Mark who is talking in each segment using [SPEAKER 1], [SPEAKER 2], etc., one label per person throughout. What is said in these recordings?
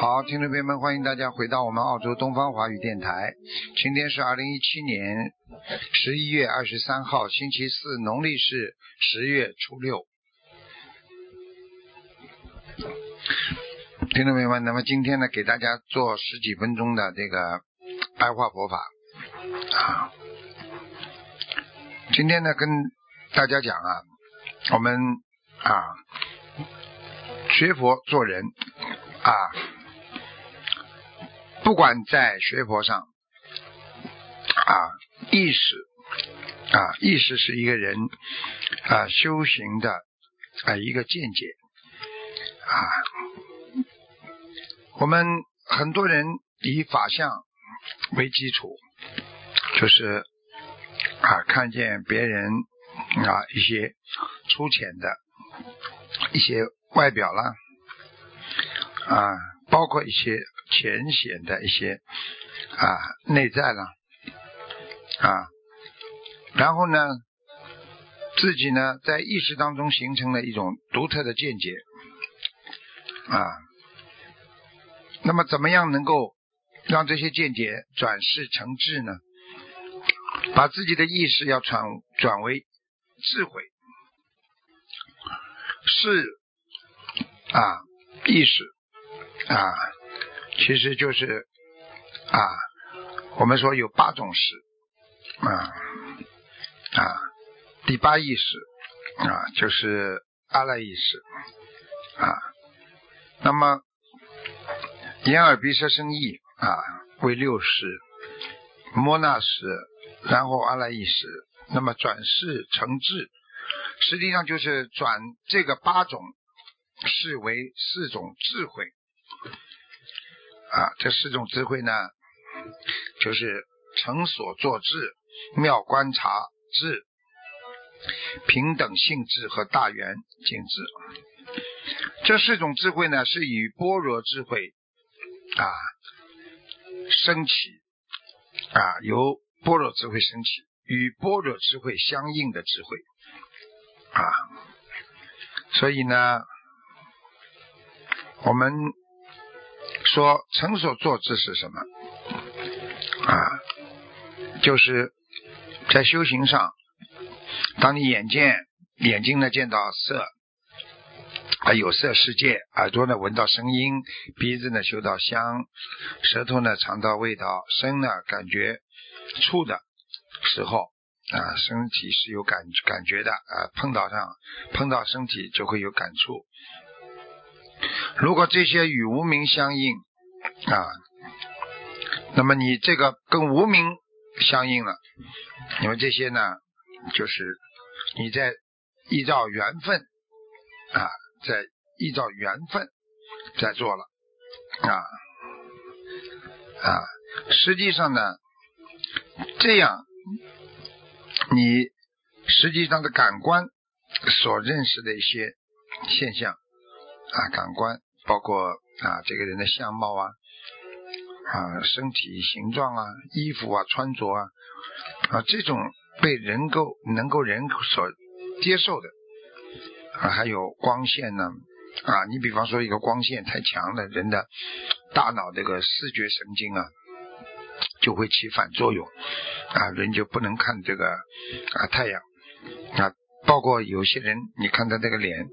[SPEAKER 1] 好，听众朋友们，欢迎大家回到我们澳洲东方华语电台。今天是二零一七年十一月二十三号，星期四，农历是十月初六。听众朋友们，那么今天呢，给大家做十几分钟的这个白话佛法啊。今天呢，跟大家讲啊，我们啊学佛做人啊。不管在学佛上啊，意识啊，意识是一个人啊修行的啊一个见解啊。我们很多人以法相为基础，就是啊看见别人啊一些粗浅的一些外表啦啊，包括一些。浅显的一些啊内在了啊，然后呢，自己呢在意识当中形成了一种独特的见解啊，那么怎么样能够让这些见解转世成智呢？把自己的意识要转转为智慧，是啊意识啊。其实就是啊，我们说有八种识啊啊，第八意识啊就是阿赖意识啊，那么眼耳鼻舌身意啊为六识，摩那识，然后阿赖意识，那么转世成智，实际上就是转这个八种视为四种智慧。啊，这四种智慧呢，就是成所作智、妙观察智、平等性智和大圆镜智。这四种智慧呢，是以般若智慧啊升起啊，由般若智慧升起，与般若智慧相应的智慧啊。所以呢，我们。说成所作之是什么啊？就是在修行上，当你眼见眼睛呢见到色啊有色世界，耳朵呢闻到声音，鼻子呢嗅到香，舌头呢尝到味道，身呢感觉触的时候啊，身体是有感感觉的啊，碰到上碰到身体就会有感触。如果这些与无名相应啊，那么你这个跟无名相应了，因为这些呢，就是你在依照缘分啊，在依照缘分在做了啊啊，实际上呢，这样你实际上的感官所认识的一些现象。啊，感官包括啊，这个人的相貌啊，啊，身体形状啊，衣服啊，穿着啊，啊，这种被人够能够人所接受的啊，还有光线呢啊，你比方说一个光线太强了，人的大脑这个视觉神经啊就会起反作用啊，人就不能看这个啊太阳啊，包括有些人，你看他这个脸。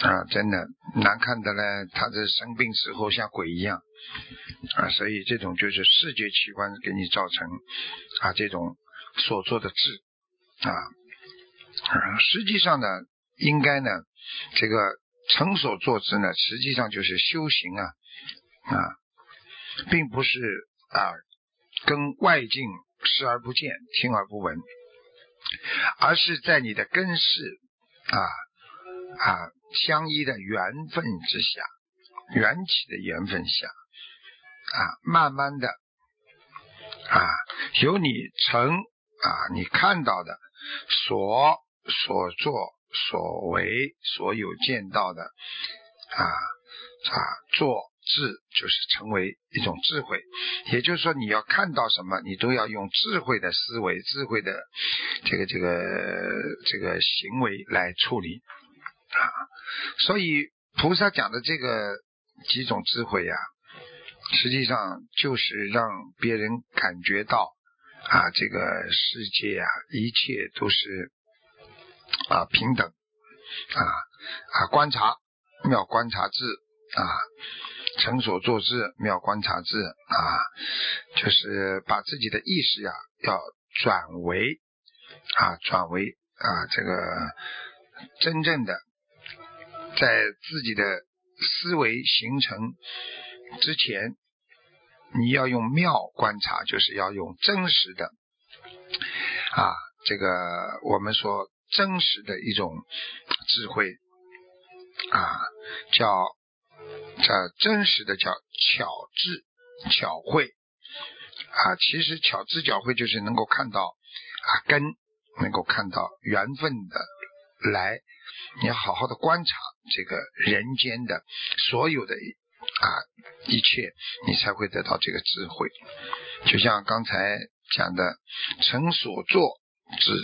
[SPEAKER 1] 啊，真的难看的呢，他这生病时候像鬼一样啊，所以这种就是视觉器官给你造成啊这种所做的痣啊，实际上呢，应该呢，这个成所作之呢，实际上就是修行啊啊，并不是啊跟外境视而不见、听而不闻，而是在你的根世啊啊。相依的缘分之下，缘起的缘分下，啊，慢慢的啊，由你成啊，你看到的所所做所为所有见到的啊啊做。智就是成为一种智慧，也就是说，你要看到什么，你都要用智慧的思维、智慧的这个、这个、这个行为来处理啊。所以，菩萨讲的这个几种智慧呀，实际上就是让别人感觉到啊，这个世界啊，一切都是啊平等啊啊，观察妙观察智啊。成所作智，妙观察智啊，就是把自己的意识呀，要转为啊，转为啊，这个真正的在自己的思维形成之前，你要用妙观察，就是要用真实的啊，这个我们说真实的一种智慧啊，叫。这真实的叫巧智巧慧啊，其实巧智巧慧就是能够看到啊根，能够看到缘分的来，你要好好的观察这个人间的所有的啊一切，你才会得到这个智慧。就像刚才讲的，成所作。之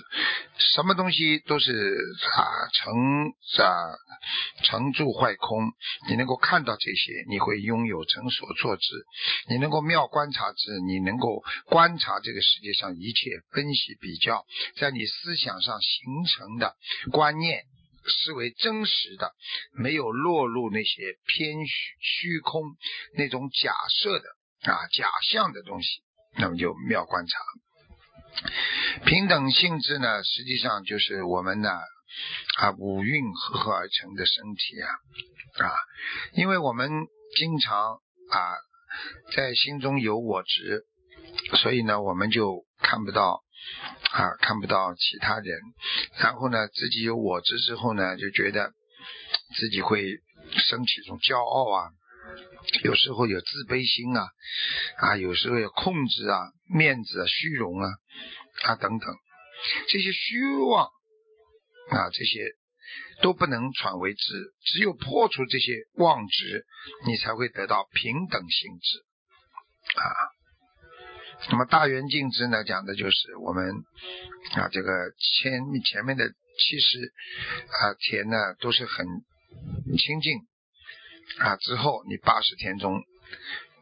[SPEAKER 1] 什么东西都是啊成啊成住坏空，你能够看到这些，你会拥有成所作之；你能够妙观察之，你能够观察这个世界上一切，分析比较，在你思想上形成的观念视为真实的，没有落入那些偏虚虚空那种假设的啊假象的东西，那么就妙观察。平等性质呢，实际上就是我们呢啊五蕴合合而成的身体啊啊，因为我们经常啊在心中有我执，所以呢我们就看不到啊看不到其他人，然后呢自己有我执之后呢，就觉得自己会升起一种骄傲啊。有时候有自卑心啊，啊，有时候有控制啊、面子啊、虚荣啊，啊等等，这些虚妄啊，这些都不能转为智，只有破除这些妄执，你才会得到平等性质啊。那么大圆镜智呢，讲的就是我们啊，这个前前面的七十啊田呢，都是很清净。啊，之后你八十天中，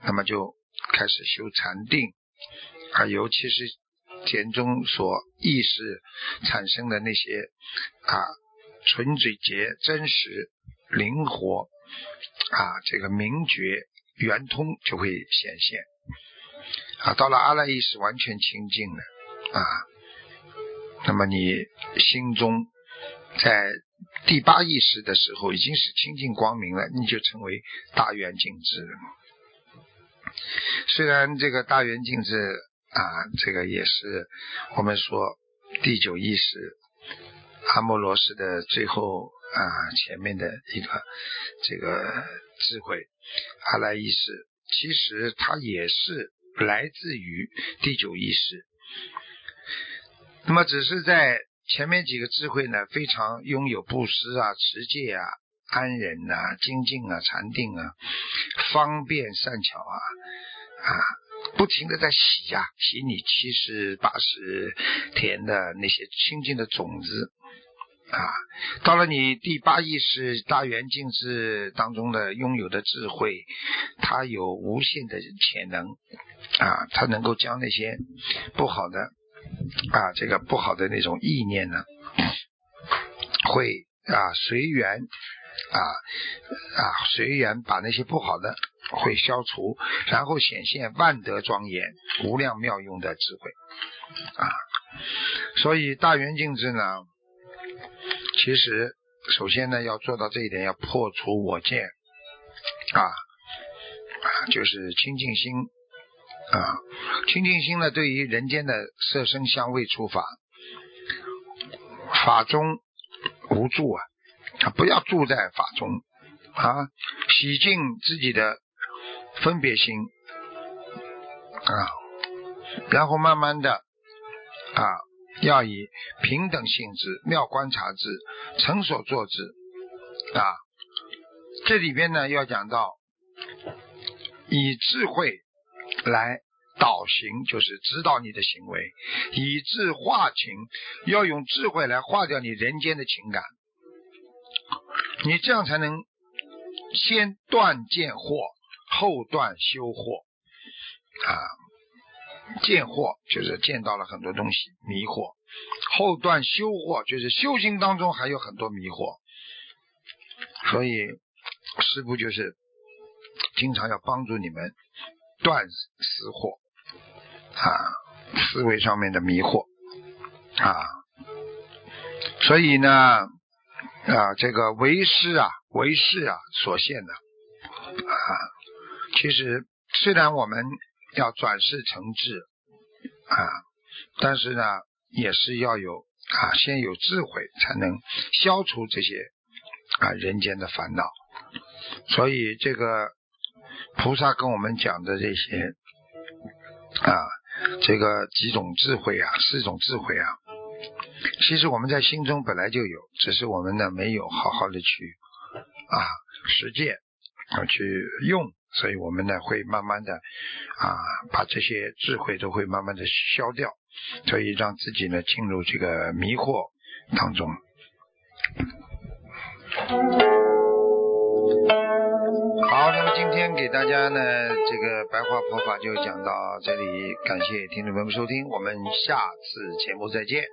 [SPEAKER 1] 那么就开始修禅定啊，尤其是田中所意识产生的那些啊纯嘴洁、真实、灵活啊，这个明觉圆通就会显现啊。到了阿赖意识完全清净了啊，那么你心中在。第八意识的时候已经是清净光明了，你就成为大圆镜智。虽然这个大圆镜智啊，这个也是我们说第九意识阿摩罗斯的最后啊前面的一个这个智慧阿赖意识，其实它也是来自于第九意识。那么只是在。前面几个智慧呢，非常拥有布施啊、持戒啊、安忍啊、精进啊、禅定啊，方便善巧啊啊，不停的在洗呀，洗你七十八十田的那些清净的种子啊。到了你第八意识大圆镜智当中的拥有的智慧，它有无限的潜能啊，它能够将那些不好的。啊，这个不好的那种意念呢，会啊随缘啊啊随缘把那些不好的会消除，然后显现万德庄严、无量妙用的智慧啊。所以大圆镜智呢，其实首先呢要做到这一点，要破除我见啊啊，就是清净心。啊，清净心呢，对于人间的色声香味触法，法中无住啊，啊，不要住在法中啊，洗净自己的分别心。啊，然后慢慢的啊，要以平等性质、妙观察之、成所作之啊，这里边呢要讲到以智慧来导行，就是指导你的行为；以智化情，要用智慧来化掉你人间的情感，你这样才能先断见惑。后断修惑啊，见惑就是见到了很多东西迷惑；后断修惑就是修行当中还有很多迷惑。所以师父就是经常要帮助你们断思惑啊，思维上面的迷惑啊。所以呢啊，这个为师啊，为师啊所限的。其实，虽然我们要转世成智啊，但是呢，也是要有啊，先有智慧，才能消除这些啊人间的烦恼。所以，这个菩萨跟我们讲的这些啊，这个几种智慧啊，四种智慧啊，其实我们在心中本来就有，只是我们呢没有好好的去啊实践啊去用。所以我们呢会慢慢的啊把这些智慧都会慢慢的消掉，所以让自己呢进入这个迷惑当中。好，那么今天给大家呢这个白话佛法就讲到这里，感谢听众朋友们收听，我们下次节目再见。